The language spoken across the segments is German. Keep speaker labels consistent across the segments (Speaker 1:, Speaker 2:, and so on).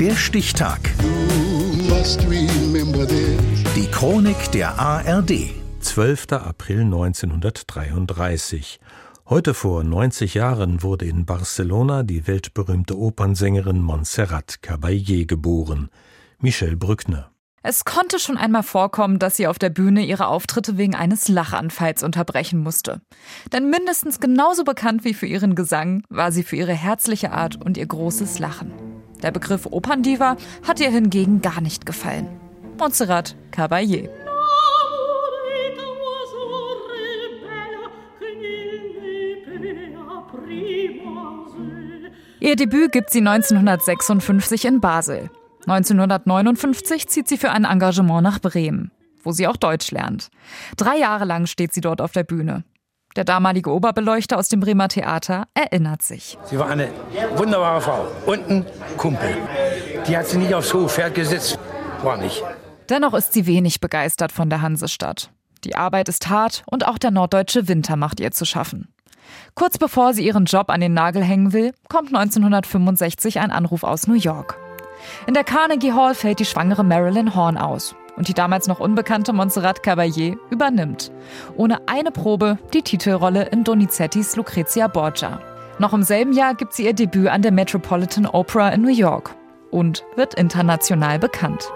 Speaker 1: Der Stichtag. Die Chronik der ARD.
Speaker 2: 12. April 1933. Heute vor 90 Jahren wurde in Barcelona die weltberühmte Opernsängerin Montserrat Caballé geboren. Michel Brückner.
Speaker 3: Es konnte schon einmal vorkommen, dass sie auf der Bühne ihre Auftritte wegen eines Lachanfalls unterbrechen musste. Denn mindestens genauso bekannt wie für ihren Gesang war sie für ihre herzliche Art und ihr großes Lachen. Der Begriff Operndiva hat ihr hingegen gar nicht gefallen. Montserrat Caballé. Ihr Debüt gibt sie 1956 in Basel. 1959 zieht sie für ein Engagement nach Bremen, wo sie auch Deutsch lernt. Drei Jahre lang steht sie dort auf der Bühne. Der damalige Oberbeleuchter aus dem Bremer Theater erinnert sich.
Speaker 4: Sie war eine wunderbare Frau und ein Kumpel. Die hat sie nicht aufs hohe Pferd gesetzt. War nicht.
Speaker 3: Dennoch ist sie wenig begeistert von der Hansestadt. Die Arbeit ist hart und auch der norddeutsche Winter macht ihr zu schaffen. Kurz bevor sie ihren Job an den Nagel hängen will, kommt 1965 ein Anruf aus New York. In der Carnegie Hall fällt die schwangere Marilyn Horn aus und die damals noch unbekannte Montserrat Caballé übernimmt. Ohne eine Probe die Titelrolle in Donizettis Lucrezia Borgia. Noch im selben Jahr gibt sie ihr Debüt an der Metropolitan Opera in New York und wird international bekannt.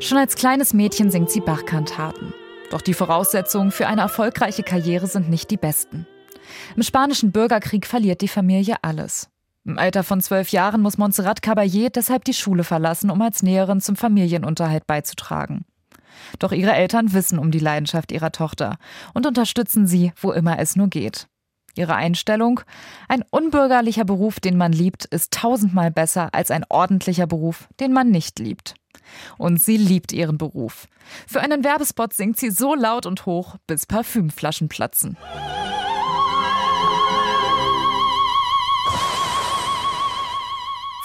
Speaker 3: Schon als kleines Mädchen singt sie Bachkantaten. Doch die Voraussetzungen für eine erfolgreiche Karriere sind nicht die besten. Im spanischen Bürgerkrieg verliert die Familie alles. Im Alter von zwölf Jahren muss Montserrat Caballé deshalb die Schule verlassen, um als Näherin zum Familienunterhalt beizutragen. Doch ihre Eltern wissen um die Leidenschaft ihrer Tochter und unterstützen sie, wo immer es nur geht. Ihre Einstellung? Ein unbürgerlicher Beruf, den man liebt, ist tausendmal besser als ein ordentlicher Beruf, den man nicht liebt. Und sie liebt ihren Beruf. Für einen Werbespot singt sie so laut und hoch, bis Parfümflaschen platzen.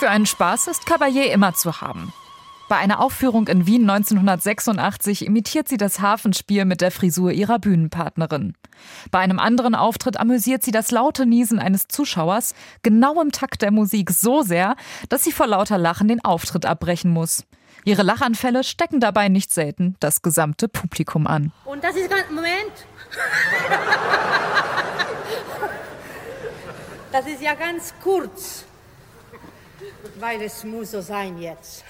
Speaker 3: Für einen Spaß ist Caballé immer zu haben. Bei einer Aufführung in Wien 1986 imitiert sie das Hafenspiel mit der Frisur ihrer Bühnenpartnerin. Bei einem anderen Auftritt amüsiert sie das laute Niesen eines Zuschauers genau im Takt der Musik so sehr, dass sie vor lauter Lachen den Auftritt abbrechen muss. Ihre Lachanfälle stecken dabei nicht selten das gesamte Publikum an.
Speaker 5: Und das ist ganz. Moment! Das ist ja ganz kurz. Weil es muss so sein jetzt.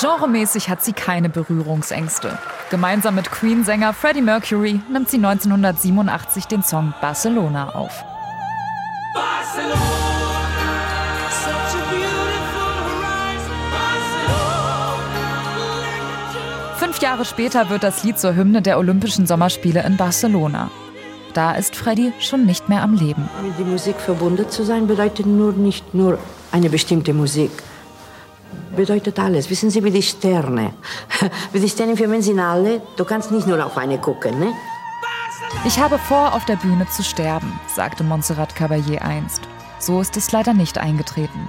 Speaker 3: Genremäßig hat sie keine Berührungsängste. Gemeinsam mit Queen-Sänger Freddie Mercury nimmt sie 1987 den Song Barcelona auf. Fünf Jahre später wird das Lied zur Hymne der Olympischen Sommerspiele in Barcelona. Da ist Freddy schon nicht mehr am Leben.
Speaker 6: Mit der Musik verbunden zu sein bedeutet nur nicht nur eine bestimmte Musik. Bedeutet alles. Wissen Sie, wie die Sterne. Wie die Sterne für sind alle. Du kannst nicht nur auf eine gucken, ne?
Speaker 3: Ich habe vor, auf der Bühne zu sterben, sagte Montserrat Caballé einst. So ist es leider nicht eingetreten.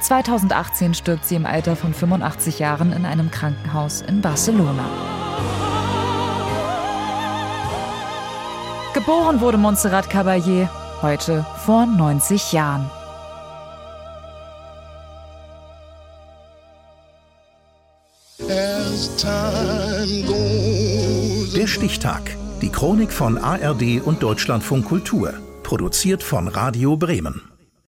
Speaker 3: 2018 stirbt sie im Alter von 85 Jahren in einem Krankenhaus in Barcelona. Geboren wurde Montserrat Caballé heute vor 90 Jahren.
Speaker 1: Der Stichtag. Die Chronik von ARD und Deutschlandfunk Kultur. Produziert von Radio Bremen.